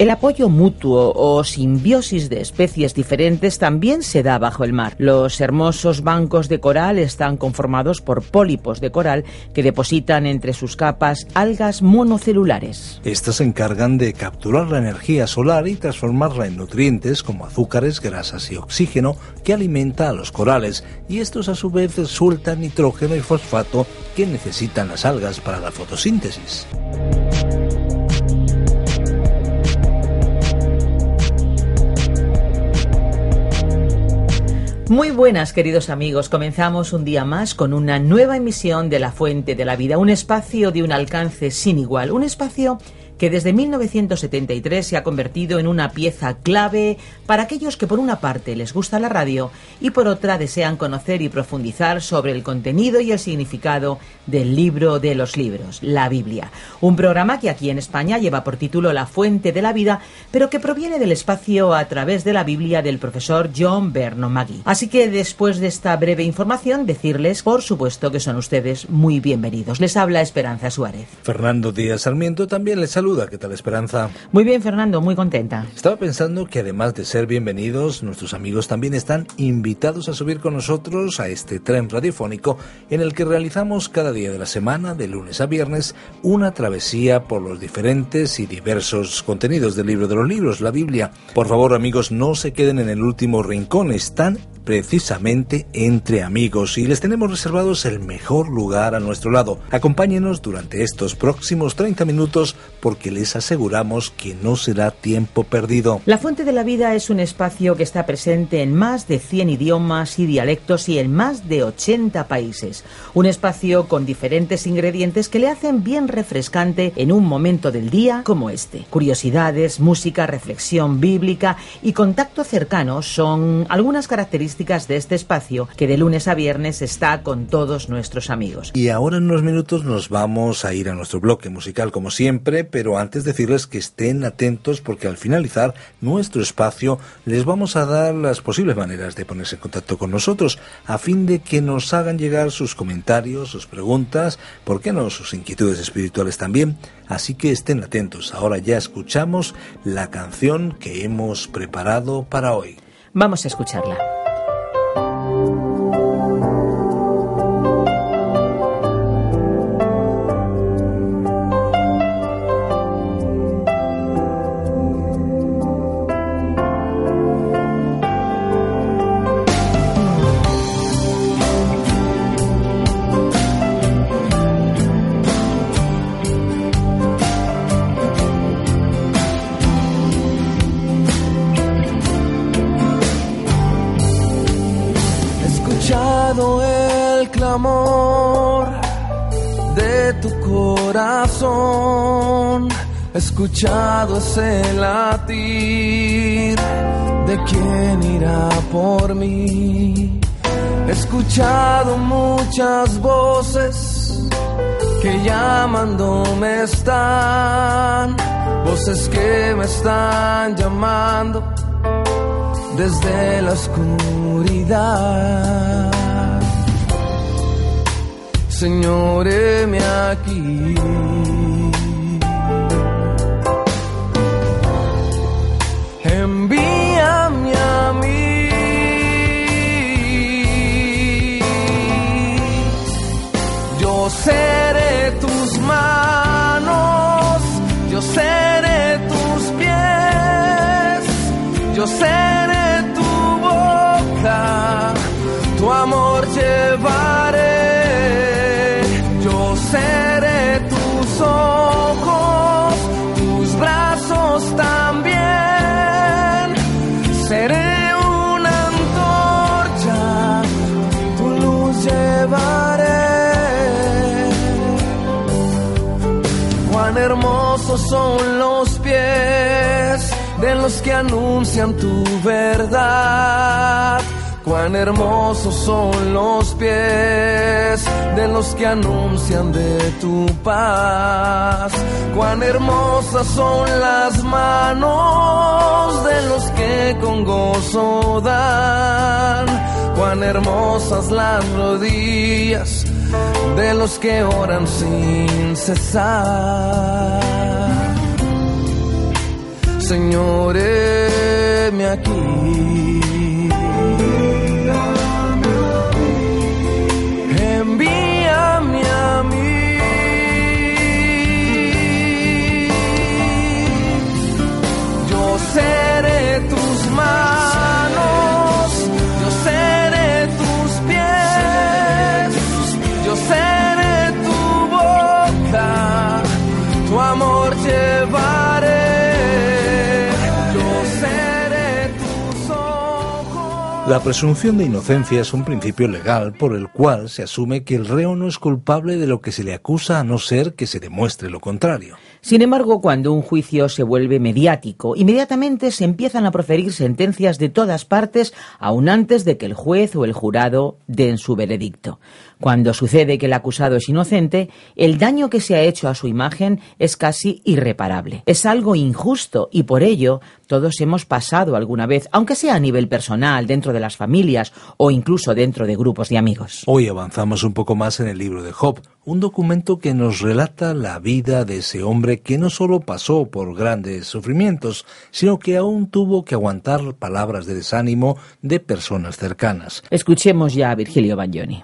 El apoyo mutuo o simbiosis de especies diferentes también se da bajo el mar. Los hermosos bancos de coral están conformados por pólipos de coral que depositan entre sus capas algas monocelulares. Estas se encargan de capturar la energía solar y transformarla en nutrientes como azúcares, grasas y oxígeno que alimenta a los corales y estos a su vez sueltan nitrógeno y fosfato que necesitan las algas para la fotosíntesis. Muy buenas, queridos amigos. Comenzamos un día más con una nueva emisión de La Fuente de la Vida, un espacio de un alcance sin igual, un espacio que desde 1973 se ha convertido en una pieza clave para aquellos que por una parte les gusta la radio y por otra desean conocer y profundizar sobre el contenido y el significado del libro de los libros, la Biblia. Un programa que aquí en España lleva por título La Fuente de la Vida, pero que proviene del espacio a través de la Biblia del profesor John Berno Magui. Así que después de esta breve información, decirles, por supuesto, que son ustedes muy bienvenidos. Les habla Esperanza Suárez. Fernando Díaz Sarmiento también les saluda. ¿Qué tal, Esperanza? Muy bien, Fernando, muy contenta. Estaba pensando que además de ser bienvenidos, nuestros amigos también están invitados a subir con nosotros a este tren radiofónico en el que realizamos cada día de la semana, de lunes a viernes, una travesía por los diferentes y diversos contenidos del libro de los libros, la Biblia. Por favor, amigos, no se queden en el último rincón, están precisamente entre amigos y les tenemos reservados el mejor lugar a nuestro lado. Acompáñenos durante estos próximos 30 minutos porque les aseguramos que no será tiempo perdido. La Fuente de la Vida es un espacio que está presente en más de 100 idiomas y dialectos y en más de 80 países. Un espacio con diferentes ingredientes que le hacen bien refrescante en un momento del día como este. Curiosidades, música, reflexión bíblica y contacto cercano son algunas características de este espacio que de lunes a viernes está con todos nuestros amigos. Y ahora en unos minutos nos vamos a ir a nuestro bloque musical como siempre, pero antes decirles que estén atentos porque al finalizar nuestro espacio les vamos a dar las posibles maneras de ponerse en contacto con nosotros a fin de que nos hagan llegar sus comentarios, sus preguntas, por qué no sus inquietudes espirituales también. Así que estén atentos. Ahora ya escuchamos la canción que hemos preparado para hoy. Vamos a escucharla. Escuchado ese latir de quién irá por mí. He escuchado muchas voces que llamándome están, voces que me están llamando desde la oscuridad. Señor, aquí. seré tus manos, yo seré tus pies, yo seré los que anuncian tu verdad. Cuán hermosos son los pies de los que anuncian de tu paz. Cuán hermosas son las manos de los que con gozo dan. Cuán hermosas las rodillas de los que oran sin cesar. Señor, me aquí. La presunción de inocencia es un principio legal por el cual se asume que el reo no es culpable de lo que se le acusa a no ser que se demuestre lo contrario. Sin embargo, cuando un juicio se vuelve mediático, inmediatamente se empiezan a proferir sentencias de todas partes, aun antes de que el juez o el jurado den su veredicto. Cuando sucede que el acusado es inocente, el daño que se ha hecho a su imagen es casi irreparable. Es algo injusto y por ello todos hemos pasado alguna vez, aunque sea a nivel personal, dentro de las familias o incluso dentro de grupos de amigos. Hoy avanzamos un poco más en el libro de Job, un documento que nos relata la vida de ese hombre que no solo pasó por grandes sufrimientos, sino que aún tuvo que aguantar palabras de desánimo de personas cercanas. Escuchemos ya a Virgilio Bagnoni.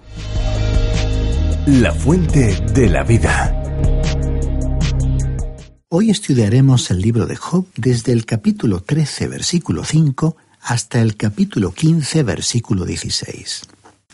La fuente de la vida. Hoy estudiaremos el libro de Job desde el capítulo 13, versículo 5, hasta el capítulo 15, versículo 16.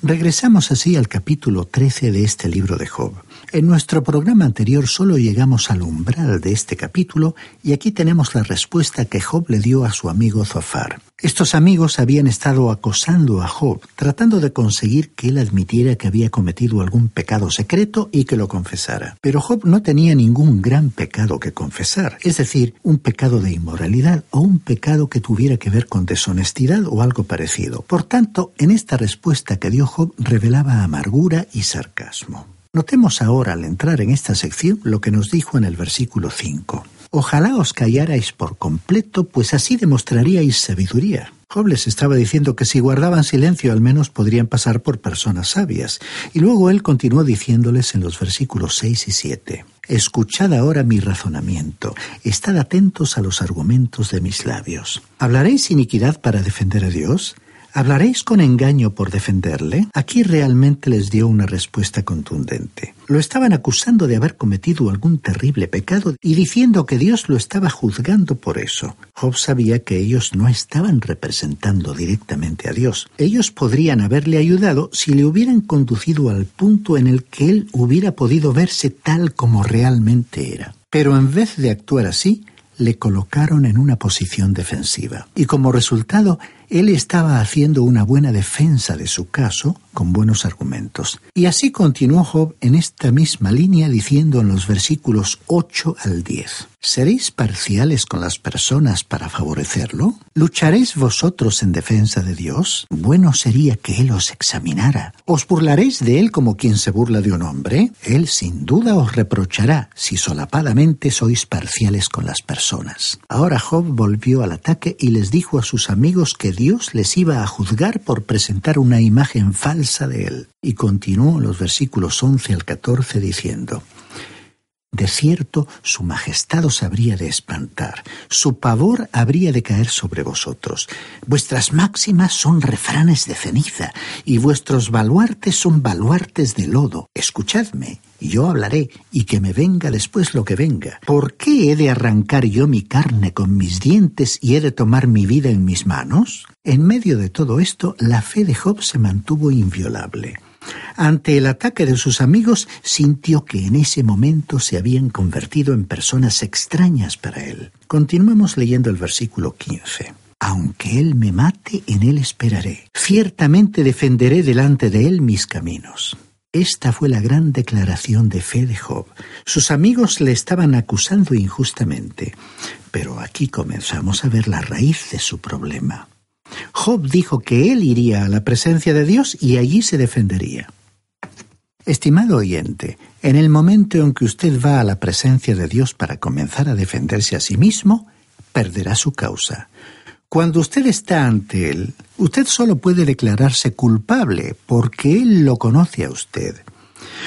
Regresamos así al capítulo 13 de este libro de Job. En nuestro programa anterior solo llegamos al umbral de este capítulo y aquí tenemos la respuesta que Job le dio a su amigo Zofar. Estos amigos habían estado acosando a Job, tratando de conseguir que él admitiera que había cometido algún pecado secreto y que lo confesara. Pero Job no tenía ningún gran pecado que confesar, es decir, un pecado de inmoralidad o un pecado que tuviera que ver con deshonestidad o algo parecido. Por tanto, en esta respuesta que dio Job revelaba amargura y sarcasmo. Notemos ahora al entrar en esta sección lo que nos dijo en el versículo 5. Ojalá os callarais por completo, pues así demostraríais sabiduría. Job les estaba diciendo que si guardaban silencio al menos podrían pasar por personas sabias. Y luego él continuó diciéndoles en los versículos 6 y 7. Escuchad ahora mi razonamiento, estad atentos a los argumentos de mis labios. ¿Hablaréis iniquidad para defender a Dios? ¿Hablaréis con engaño por defenderle? Aquí realmente les dio una respuesta contundente. Lo estaban acusando de haber cometido algún terrible pecado y diciendo que Dios lo estaba juzgando por eso. Job sabía que ellos no estaban representando directamente a Dios. Ellos podrían haberle ayudado si le hubieran conducido al punto en el que él hubiera podido verse tal como realmente era. Pero en vez de actuar así, le colocaron en una posición defensiva. Y como resultado, él estaba haciendo una buena defensa de su caso con buenos argumentos. Y así continuó Job en esta misma línea diciendo en los versículos 8 al 10. ¿Seréis parciales con las personas para favorecerlo? ¿Lucharéis vosotros en defensa de Dios? Bueno sería que Él os examinara. ¿Os burlaréis de Él como quien se burla de un hombre? Él sin duda os reprochará si solapadamente sois parciales con las personas. Ahora Job volvió al ataque y les dijo a sus amigos que Dios les iba a juzgar por presentar una imagen falsa de Él. Y continuó en los versículos 11 al 14 diciendo, de cierto, su majestad os habría de espantar, su pavor habría de caer sobre vosotros. Vuestras máximas son refranes de ceniza, y vuestros baluartes son baluartes de lodo. Escuchadme, yo hablaré, y que me venga después lo que venga. ¿Por qué he de arrancar yo mi carne con mis dientes y he de tomar mi vida en mis manos? En medio de todo esto, la fe de Job se mantuvo inviolable. Ante el ataque de sus amigos, sintió que en ese momento se habían convertido en personas extrañas para él. Continuemos leyendo el versículo 15. Aunque él me mate, en él esperaré. Ciertamente defenderé delante de él mis caminos. Esta fue la gran declaración de fe de Job. Sus amigos le estaban acusando injustamente, pero aquí comenzamos a ver la raíz de su problema. Job dijo que él iría a la presencia de Dios y allí se defendería. Estimado oyente, en el momento en que usted va a la presencia de Dios para comenzar a defenderse a sí mismo, perderá su causa. Cuando usted está ante Él, usted solo puede declararse culpable porque Él lo conoce a usted.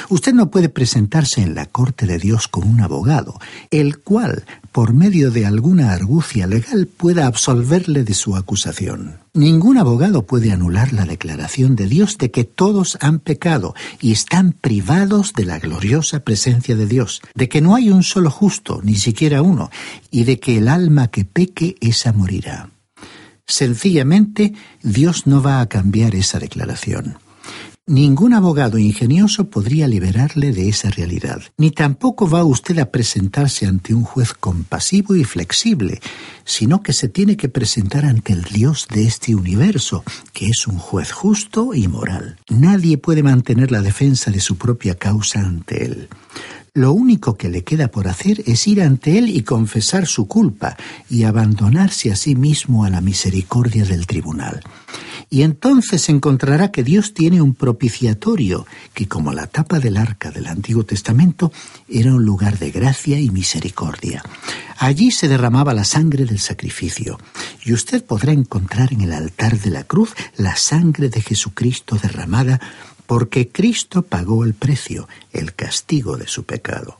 Usted no puede presentarse en la corte de Dios con un abogado, el cual, por medio de alguna argucia legal, pueda absolverle de su acusación. Ningún abogado puede anular la declaración de Dios de que todos han pecado y están privados de la gloriosa presencia de Dios, de que no hay un solo justo, ni siquiera uno, y de que el alma que peque, esa morirá. Sencillamente, Dios no va a cambiar esa declaración. Ningún abogado ingenioso podría liberarle de esa realidad, ni tampoco va usted a presentarse ante un juez compasivo y flexible, sino que se tiene que presentar ante el Dios de este universo, que es un juez justo y moral. Nadie puede mantener la defensa de su propia causa ante él. Lo único que le queda por hacer es ir ante Él y confesar su culpa y abandonarse a sí mismo a la misericordia del tribunal. Y entonces encontrará que Dios tiene un propiciatorio que, como la tapa del arca del Antiguo Testamento, era un lugar de gracia y misericordia. Allí se derramaba la sangre del sacrificio, y usted podrá encontrar en el altar de la cruz la sangre de Jesucristo derramada porque Cristo pagó el precio, el castigo de su pecado.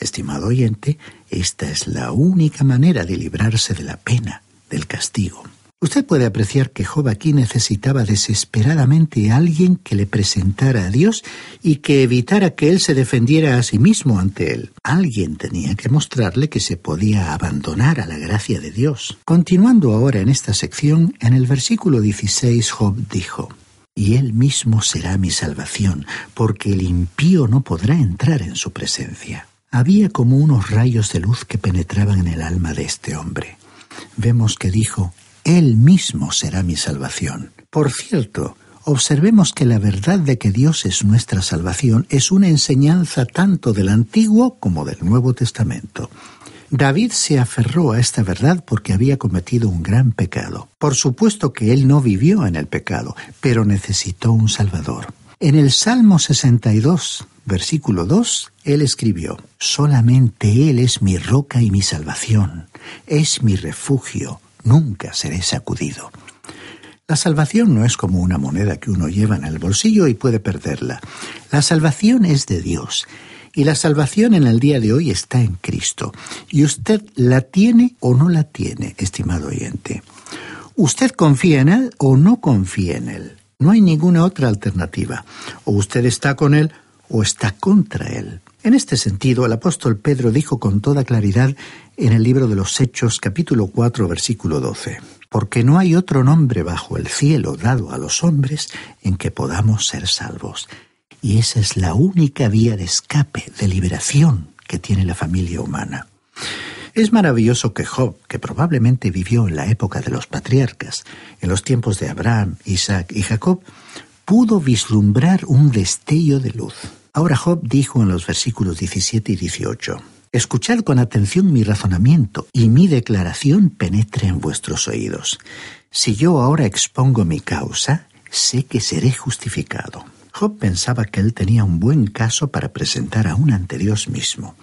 Estimado oyente, esta es la única manera de librarse de la pena, del castigo. Usted puede apreciar que Job aquí necesitaba desesperadamente a alguien que le presentara a Dios y que evitara que él se defendiera a sí mismo ante él. Alguien tenía que mostrarle que se podía abandonar a la gracia de Dios. Continuando ahora en esta sección, en el versículo 16 Job dijo, y él mismo será mi salvación, porque el impío no podrá entrar en su presencia. Había como unos rayos de luz que penetraban en el alma de este hombre. Vemos que dijo, Él mismo será mi salvación. Por cierto, observemos que la verdad de que Dios es nuestra salvación es una enseñanza tanto del Antiguo como del Nuevo Testamento. David se aferró a esta verdad porque había cometido un gran pecado. Por supuesto que él no vivió en el pecado, pero necesitó un Salvador. En el Salmo 62, versículo 2, él escribió, Solamente Él es mi roca y mi salvación, es mi refugio, nunca seré sacudido. La salvación no es como una moneda que uno lleva en el bolsillo y puede perderla. La salvación es de Dios y la salvación en el día de hoy está en Cristo. Y usted la tiene o no la tiene, estimado oyente. Usted confía en Él o no confía en Él. No hay ninguna otra alternativa. O usted está con Él o está contra Él. En este sentido, el apóstol Pedro dijo con toda claridad en el libro de los Hechos capítulo 4 versículo 12, porque no hay otro nombre bajo el cielo dado a los hombres en que podamos ser salvos y esa es la única vía de escape, de liberación que tiene la familia humana. Es maravilloso que Job, que probablemente vivió en la época de los patriarcas, en los tiempos de Abraham, Isaac y Jacob, pudo vislumbrar un destello de luz. Ahora Job dijo en los versículos 17 y 18, Escuchad con atención mi razonamiento y mi declaración penetre en vuestros oídos. Si yo ahora expongo mi causa, sé que seré justificado. Job pensaba que él tenía un buen caso para presentar aún ante Dios mismo.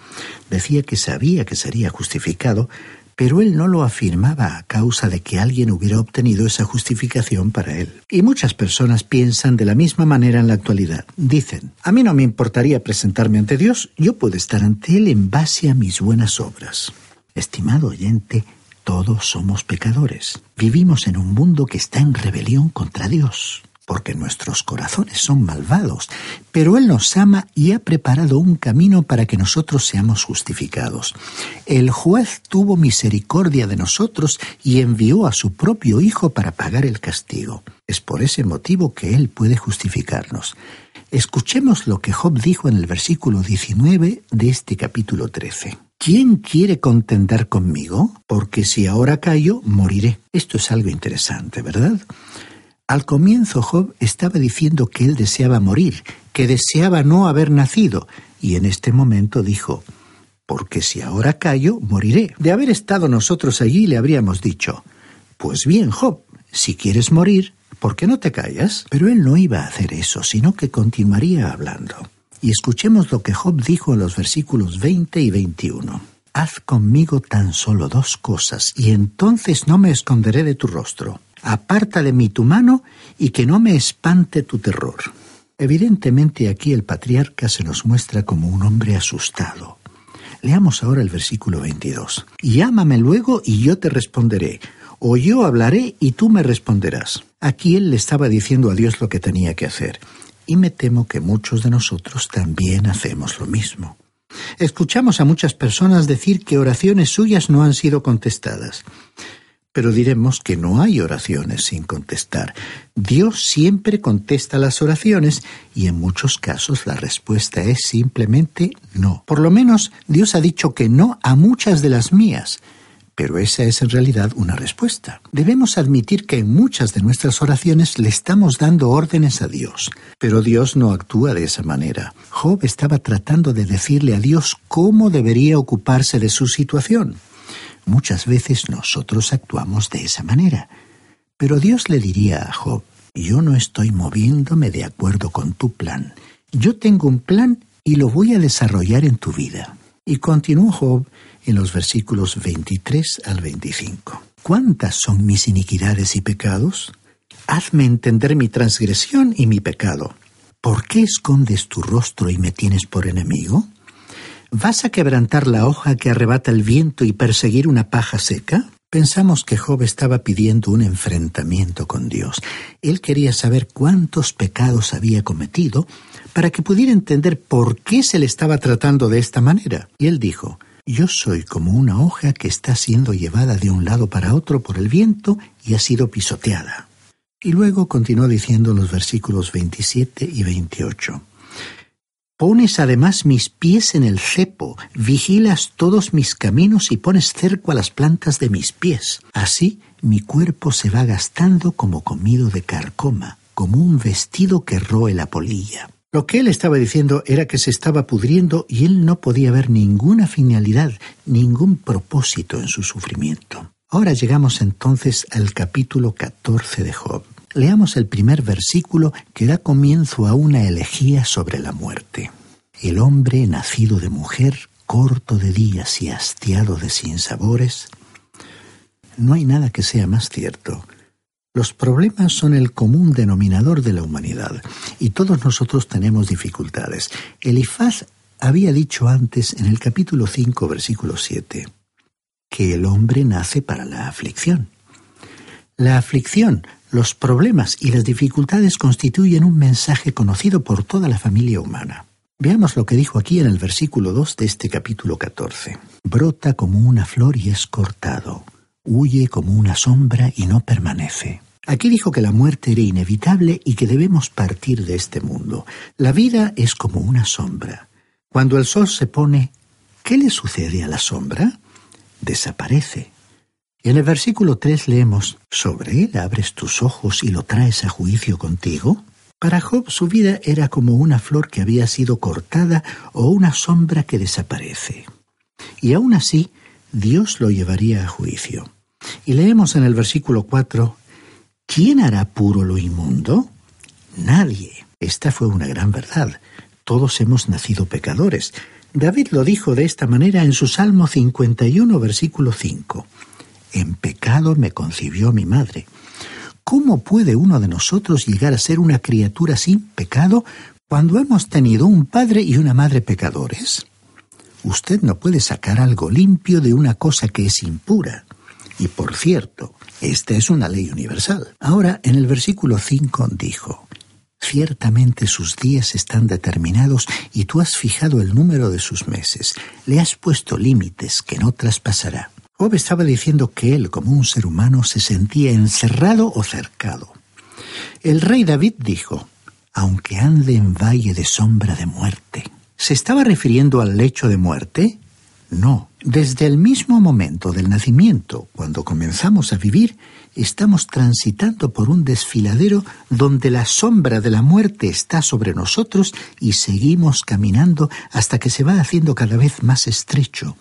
Decía que sabía que sería justificado, pero él no lo afirmaba a causa de que alguien hubiera obtenido esa justificación para él. Y muchas personas piensan de la misma manera en la actualidad. Dicen, a mí no me importaría presentarme ante Dios, yo puedo estar ante Él en base a mis buenas obras. Estimado oyente, todos somos pecadores. Vivimos en un mundo que está en rebelión contra Dios porque nuestros corazones son malvados, pero Él nos ama y ha preparado un camino para que nosotros seamos justificados. El juez tuvo misericordia de nosotros y envió a su propio Hijo para pagar el castigo. Es por ese motivo que Él puede justificarnos. Escuchemos lo que Job dijo en el versículo 19 de este capítulo 13. ¿Quién quiere contender conmigo? Porque si ahora callo, moriré. Esto es algo interesante, ¿verdad? Al comienzo Job estaba diciendo que él deseaba morir, que deseaba no haber nacido, y en este momento dijo, porque si ahora callo, moriré. De haber estado nosotros allí, le habríamos dicho, pues bien, Job, si quieres morir, ¿por qué no te callas? Pero él no iba a hacer eso, sino que continuaría hablando. Y escuchemos lo que Job dijo en los versículos 20 y 21. Haz conmigo tan solo dos cosas, y entonces no me esconderé de tu rostro. Aparta de mí tu mano, y que no me espante tu terror. Evidentemente aquí el patriarca se nos muestra como un hombre asustado. Leamos ahora el versículo 22. Llámame luego y yo te responderé, o yo hablaré y tú me responderás. Aquí él le estaba diciendo a Dios lo que tenía que hacer, y me temo que muchos de nosotros también hacemos lo mismo. Escuchamos a muchas personas decir que oraciones suyas no han sido contestadas. Pero diremos que no hay oraciones sin contestar. Dios siempre contesta las oraciones y en muchos casos la respuesta es simplemente no. Por lo menos Dios ha dicho que no a muchas de las mías. Pero esa es en realidad una respuesta. Debemos admitir que en muchas de nuestras oraciones le estamos dando órdenes a Dios, pero Dios no actúa de esa manera. Job estaba tratando de decirle a Dios cómo debería ocuparse de su situación. Muchas veces nosotros actuamos de esa manera. Pero Dios le diría a Job, yo no estoy moviéndome de acuerdo con tu plan. Yo tengo un plan y lo voy a desarrollar en tu vida. Y continuó Job en los versículos 23 al 25. ¿Cuántas son mis iniquidades y pecados? Hazme entender mi transgresión y mi pecado. ¿Por qué escondes tu rostro y me tienes por enemigo? ¿Vas a quebrantar la hoja que arrebata el viento y perseguir una paja seca? Pensamos que Job estaba pidiendo un enfrentamiento con Dios. Él quería saber cuántos pecados había cometido para que pudiera entender por qué se le estaba tratando de esta manera. Y él dijo, yo soy como una hoja que está siendo llevada de un lado para otro por el viento y ha sido pisoteada. Y luego continuó diciendo los versículos 27 y 28. Pones además mis pies en el cepo, vigilas todos mis caminos y pones cerco a las plantas de mis pies. Así mi cuerpo se va gastando como comido de carcoma, como un vestido que roe la polilla. Lo que él estaba diciendo era que se estaba pudriendo y él no podía ver ninguna finalidad, ningún propósito en su sufrimiento. Ahora llegamos entonces al capítulo 14 de Job. Leamos el primer versículo que da comienzo a una elegía sobre la muerte. El hombre nacido de mujer, corto de días y hastiado de sinsabores. No hay nada que sea más cierto. Los problemas son el común denominador de la humanidad y todos nosotros tenemos dificultades. Elifaz había dicho antes en el capítulo 5, versículo 7, que el hombre nace para la aflicción. La aflicción los problemas y las dificultades constituyen un mensaje conocido por toda la familia humana. Veamos lo que dijo aquí en el versículo 2 de este capítulo 14. Brota como una flor y es cortado, huye como una sombra y no permanece. Aquí dijo que la muerte era inevitable y que debemos partir de este mundo. La vida es como una sombra. Cuando el sol se pone, ¿qué le sucede a la sombra? Desaparece. En el versículo 3 leemos, ¿Sobre él abres tus ojos y lo traes a juicio contigo? Para Job su vida era como una flor que había sido cortada o una sombra que desaparece. Y aún así, Dios lo llevaría a juicio. Y leemos en el versículo 4, ¿quién hará puro lo inmundo? Nadie. Esta fue una gran verdad. Todos hemos nacido pecadores. David lo dijo de esta manera en su Salmo 51, versículo 5. En pecado me concibió mi madre. ¿Cómo puede uno de nosotros llegar a ser una criatura sin pecado cuando hemos tenido un padre y una madre pecadores? Usted no puede sacar algo limpio de una cosa que es impura. Y por cierto, esta es una ley universal. Ahora, en el versículo 5 dijo, Ciertamente sus días están determinados y tú has fijado el número de sus meses. Le has puesto límites que no traspasará. Job estaba diciendo que él, como un ser humano, se sentía encerrado o cercado. El rey David dijo, aunque ande en valle de sombra de muerte. ¿Se estaba refiriendo al lecho de muerte? No, desde el mismo momento del nacimiento, cuando comenzamos a vivir, estamos transitando por un desfiladero donde la sombra de la muerte está sobre nosotros y seguimos caminando hasta que se va haciendo cada vez más estrecho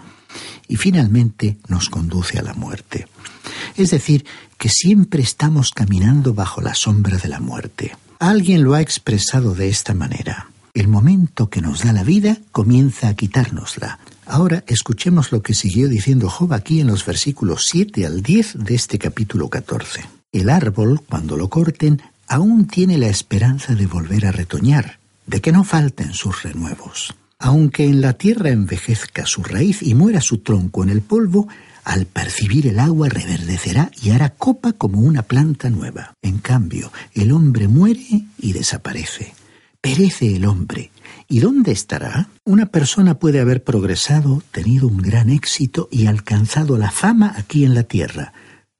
y finalmente nos conduce a la muerte. Es decir, que siempre estamos caminando bajo la sombra de la muerte. Alguien lo ha expresado de esta manera. El momento que nos da la vida comienza a quitárnosla. Ahora escuchemos lo que siguió diciendo Job aquí en los versículos 7 al 10 de este capítulo 14. El árbol, cuando lo corten, aún tiene la esperanza de volver a retoñar, de que no falten sus renuevos. Aunque en la tierra envejezca su raíz y muera su tronco en el polvo, al percibir el agua reverdecerá y hará copa como una planta nueva. En cambio, el hombre muere y desaparece. Perece el hombre. ¿Y dónde estará? Una persona puede haber progresado, tenido un gran éxito y alcanzado la fama aquí en la tierra,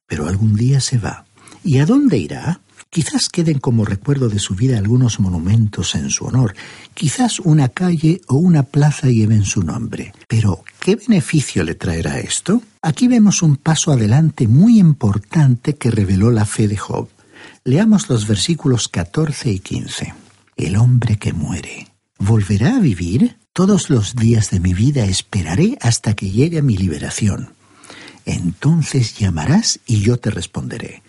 pero algún día se va. ¿Y a dónde irá? Quizás queden como recuerdo de su vida algunos monumentos en su honor, quizás una calle o una plaza lleven su nombre. Pero, ¿qué beneficio le traerá esto? Aquí vemos un paso adelante muy importante que reveló la fe de Job. Leamos los versículos 14 y 15 el hombre que muere. ¿Volverá a vivir? Todos los días de mi vida esperaré hasta que llegue mi liberación. Entonces llamarás y yo te responderé.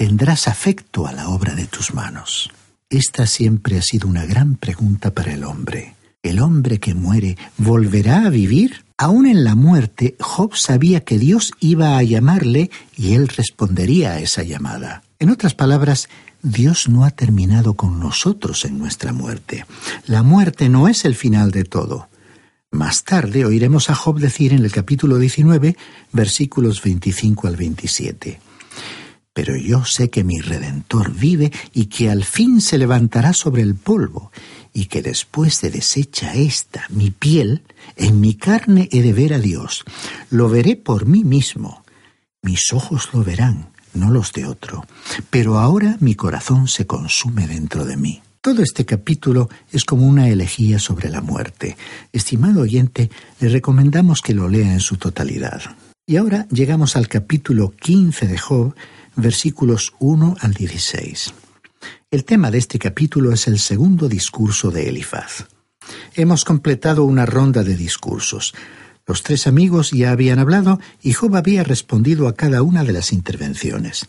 Tendrás afecto a la obra de tus manos. Esta siempre ha sido una gran pregunta para el hombre. ¿El hombre que muere volverá a vivir? Aún en la muerte, Job sabía que Dios iba a llamarle y él respondería a esa llamada. En otras palabras, Dios no ha terminado con nosotros en nuestra muerte. La muerte no es el final de todo. Más tarde oiremos a Job decir en el capítulo 19, versículos 25 al 27. Pero yo sé que mi Redentor vive y que al fin se levantará sobre el polvo, y que después de deshecha esta, mi piel, en mi carne he de ver a Dios. Lo veré por mí mismo. Mis ojos lo verán no los de otro. Pero ahora mi corazón se consume dentro de mí. Todo este capítulo es como una elegía sobre la muerte. Estimado oyente, le recomendamos que lo lea en su totalidad. Y ahora llegamos al capítulo 15 de Job, versículos 1 al 16. El tema de este capítulo es el segundo discurso de Elifaz. Hemos completado una ronda de discursos. Los tres amigos ya habían hablado y Job había respondido a cada una de las intervenciones.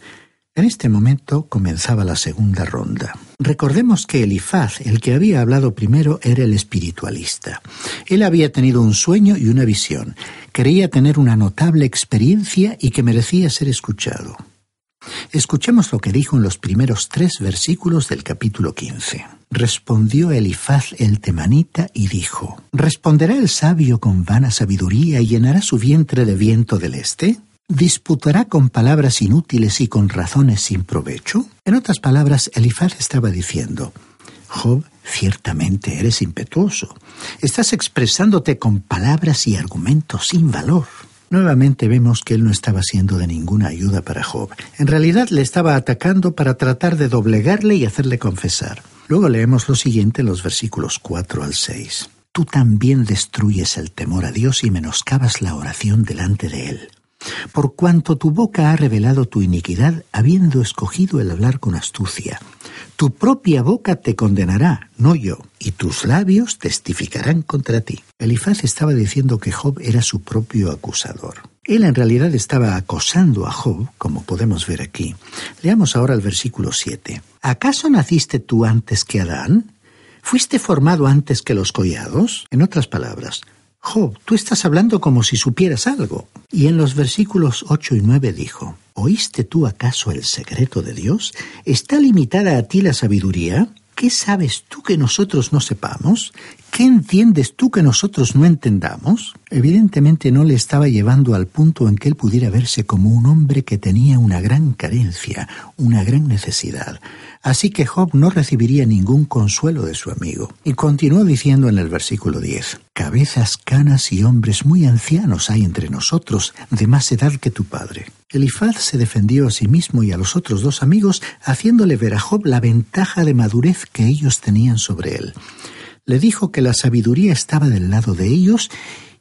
En este momento comenzaba la segunda ronda. Recordemos que Elifaz, el que había hablado primero, era el espiritualista. Él había tenido un sueño y una visión. Creía tener una notable experiencia y que merecía ser escuchado. Escuchemos lo que dijo en los primeros tres versículos del capítulo 15. Respondió Elifaz el temanita y dijo, ¿Responderá el sabio con vana sabiduría y llenará su vientre de viento del este? ¿Disputará con palabras inútiles y con razones sin provecho? En otras palabras, Elifaz estaba diciendo, Job, ciertamente eres impetuoso. Estás expresándote con palabras y argumentos sin valor. Nuevamente vemos que él no estaba siendo de ninguna ayuda para Job. En realidad le estaba atacando para tratar de doblegarle y hacerle confesar. Luego leemos lo siguiente en los versículos 4 al 6. Tú también destruyes el temor a Dios y menoscabas la oración delante de Él. Por cuanto tu boca ha revelado tu iniquidad, habiendo escogido el hablar con astucia. Tu propia boca te condenará, no yo, y tus labios testificarán contra ti. Elifaz estaba diciendo que Job era su propio acusador. Él en realidad estaba acosando a Job, como podemos ver aquí. Leamos ahora el versículo 7. ¿Acaso naciste tú antes que Adán? ¿Fuiste formado antes que los collados? En otras palabras, Job, tú estás hablando como si supieras algo. Y en los versículos 8 y 9 dijo, ¿Oíste tú acaso el secreto de Dios? ¿Está limitada a ti la sabiduría? ¿Qué sabes tú que nosotros no sepamos? ¿Qué entiendes tú que nosotros no entendamos? Evidentemente no le estaba llevando al punto en que él pudiera verse como un hombre que tenía una gran carencia, una gran necesidad. Así que Job no recibiría ningún consuelo de su amigo. Y continuó diciendo en el versículo 10, Cabezas canas y hombres muy ancianos hay entre nosotros, de más edad que tu padre. Elifaz se defendió a sí mismo y a los otros dos amigos, haciéndole ver a Job la ventaja de madurez que ellos tenían sobre él le dijo que la sabiduría estaba del lado de ellos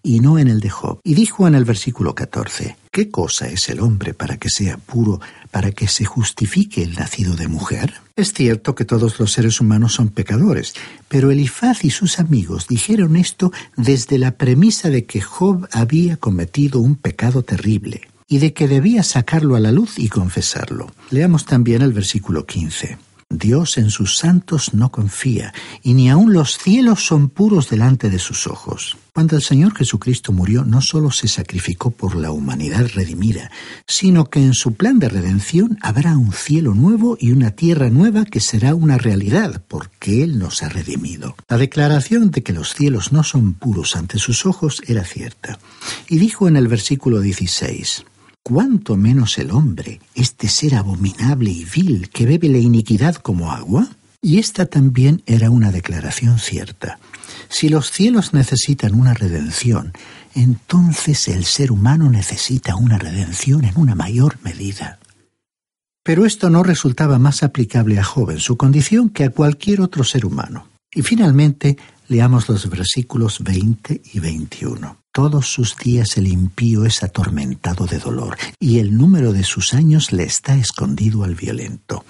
y no en el de Job. Y dijo en el versículo 14, ¿qué cosa es el hombre para que sea puro, para que se justifique el nacido de mujer? Es cierto que todos los seres humanos son pecadores, pero Elifaz y sus amigos dijeron esto desde la premisa de que Job había cometido un pecado terrible y de que debía sacarlo a la luz y confesarlo. Leamos también el versículo 15. Dios en sus santos no confía, y ni aun los cielos son puros delante de sus ojos. Cuando el Señor Jesucristo murió, no solo se sacrificó por la humanidad redimida, sino que en su plan de redención habrá un cielo nuevo y una tierra nueva que será una realidad, porque Él nos ha redimido. La declaración de que los cielos no son puros ante sus ojos era cierta. Y dijo en el versículo 16, cuánto menos el hombre, este ser abominable y vil que bebe la iniquidad como agua? Y esta también era una declaración cierta. Si los cielos necesitan una redención, entonces el ser humano necesita una redención en una mayor medida. Pero esto no resultaba más aplicable a Job en su condición que a cualquier otro ser humano. Y finalmente, leamos los versículos 20 y 21. Todos sus días el impío es atormentado de dolor, y el número de sus años le está escondido al violento.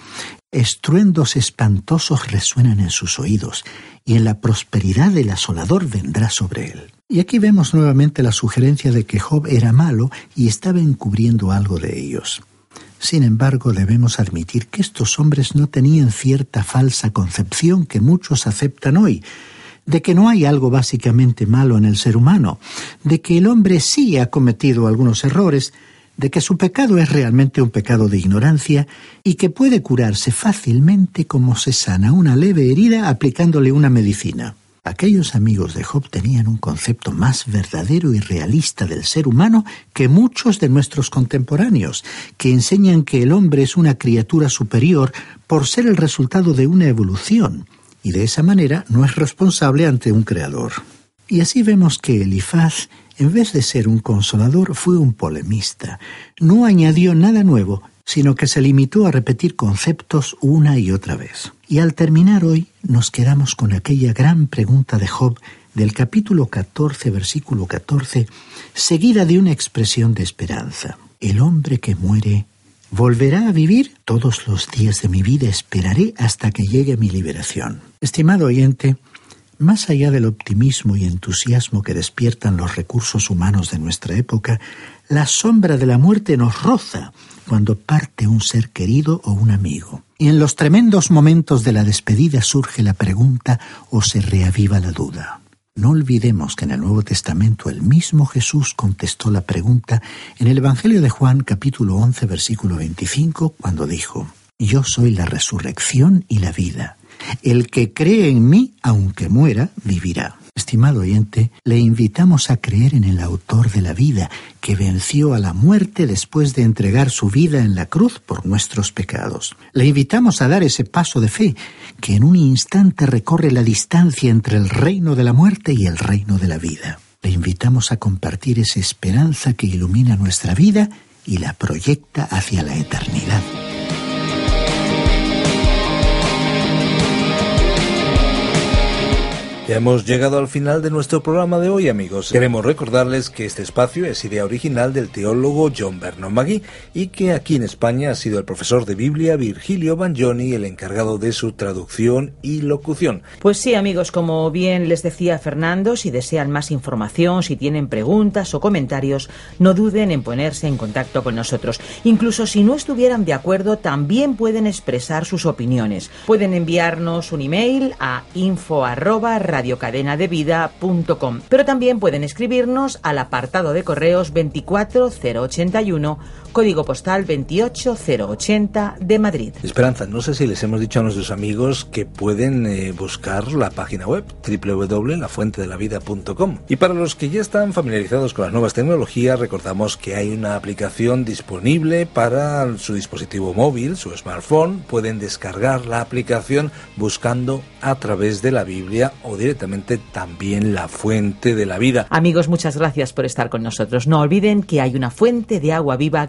Estruendos espantosos resuenan en sus oídos, y en la prosperidad el asolador vendrá sobre él. Y aquí vemos nuevamente la sugerencia de que Job era malo y estaba encubriendo algo de ellos. Sin embargo, debemos admitir que estos hombres no tenían cierta falsa concepción que muchos aceptan hoy, de que no hay algo básicamente malo en el ser humano, de que el hombre sí ha cometido algunos errores, de que su pecado es realmente un pecado de ignorancia y que puede curarse fácilmente como se sana una leve herida aplicándole una medicina. Aquellos amigos de Job tenían un concepto más verdadero y realista del ser humano que muchos de nuestros contemporáneos, que enseñan que el hombre es una criatura superior por ser el resultado de una evolución, y de esa manera no es responsable ante un creador. Y así vemos que Elifaz, en vez de ser un consolador, fue un polemista. No añadió nada nuevo, sino que se limitó a repetir conceptos una y otra vez. Y al terminar hoy nos quedamos con aquella gran pregunta de Job del capítulo 14, versículo 14, seguida de una expresión de esperanza. El hombre que muere ¿Volverá a vivir? Todos los días de mi vida esperaré hasta que llegue mi liberación. Estimado oyente, más allá del optimismo y entusiasmo que despiertan los recursos humanos de nuestra época, la sombra de la muerte nos roza cuando parte un ser querido o un amigo. Y en los tremendos momentos de la despedida surge la pregunta o se reaviva la duda. No olvidemos que en el Nuevo Testamento el mismo Jesús contestó la pregunta en el Evangelio de Juan capítulo 11 versículo 25 cuando dijo, Yo soy la resurrección y la vida. El que cree en mí, aunque muera, vivirá. Estimado oyente, le invitamos a creer en el autor de la vida, que venció a la muerte después de entregar su vida en la cruz por nuestros pecados. Le invitamos a dar ese paso de fe, que en un instante recorre la distancia entre el reino de la muerte y el reino de la vida. Le invitamos a compartir esa esperanza que ilumina nuestra vida y la proyecta hacia la eternidad. Ya hemos llegado al final de nuestro programa de hoy, amigos. Queremos recordarles que este espacio es idea original del teólogo John Vernon Magui y que aquí en España ha sido el profesor de Biblia Virgilio Bagnoni el encargado de su traducción y locución. Pues sí, amigos, como bien les decía Fernando, si desean más información, si tienen preguntas o comentarios, no duden en ponerse en contacto con nosotros. Incluso si no estuvieran de acuerdo, también pueden expresar sus opiniones. Pueden enviarnos un email a info radiocadenadevida.com. Pero también pueden escribirnos al apartado de correos 24081 código postal 28080 de Madrid. Esperanza, no sé si les hemos dicho a nuestros amigos que pueden eh, buscar la página web www.lafuentedelavida.com. Y para los que ya están familiarizados con las nuevas tecnologías, recordamos que hay una aplicación disponible para su dispositivo móvil, su smartphone. Pueden descargar la aplicación buscando a través de la Biblia o directamente también la fuente de la vida. Amigos, muchas gracias por estar con nosotros. No olviden que hay una fuente de agua viva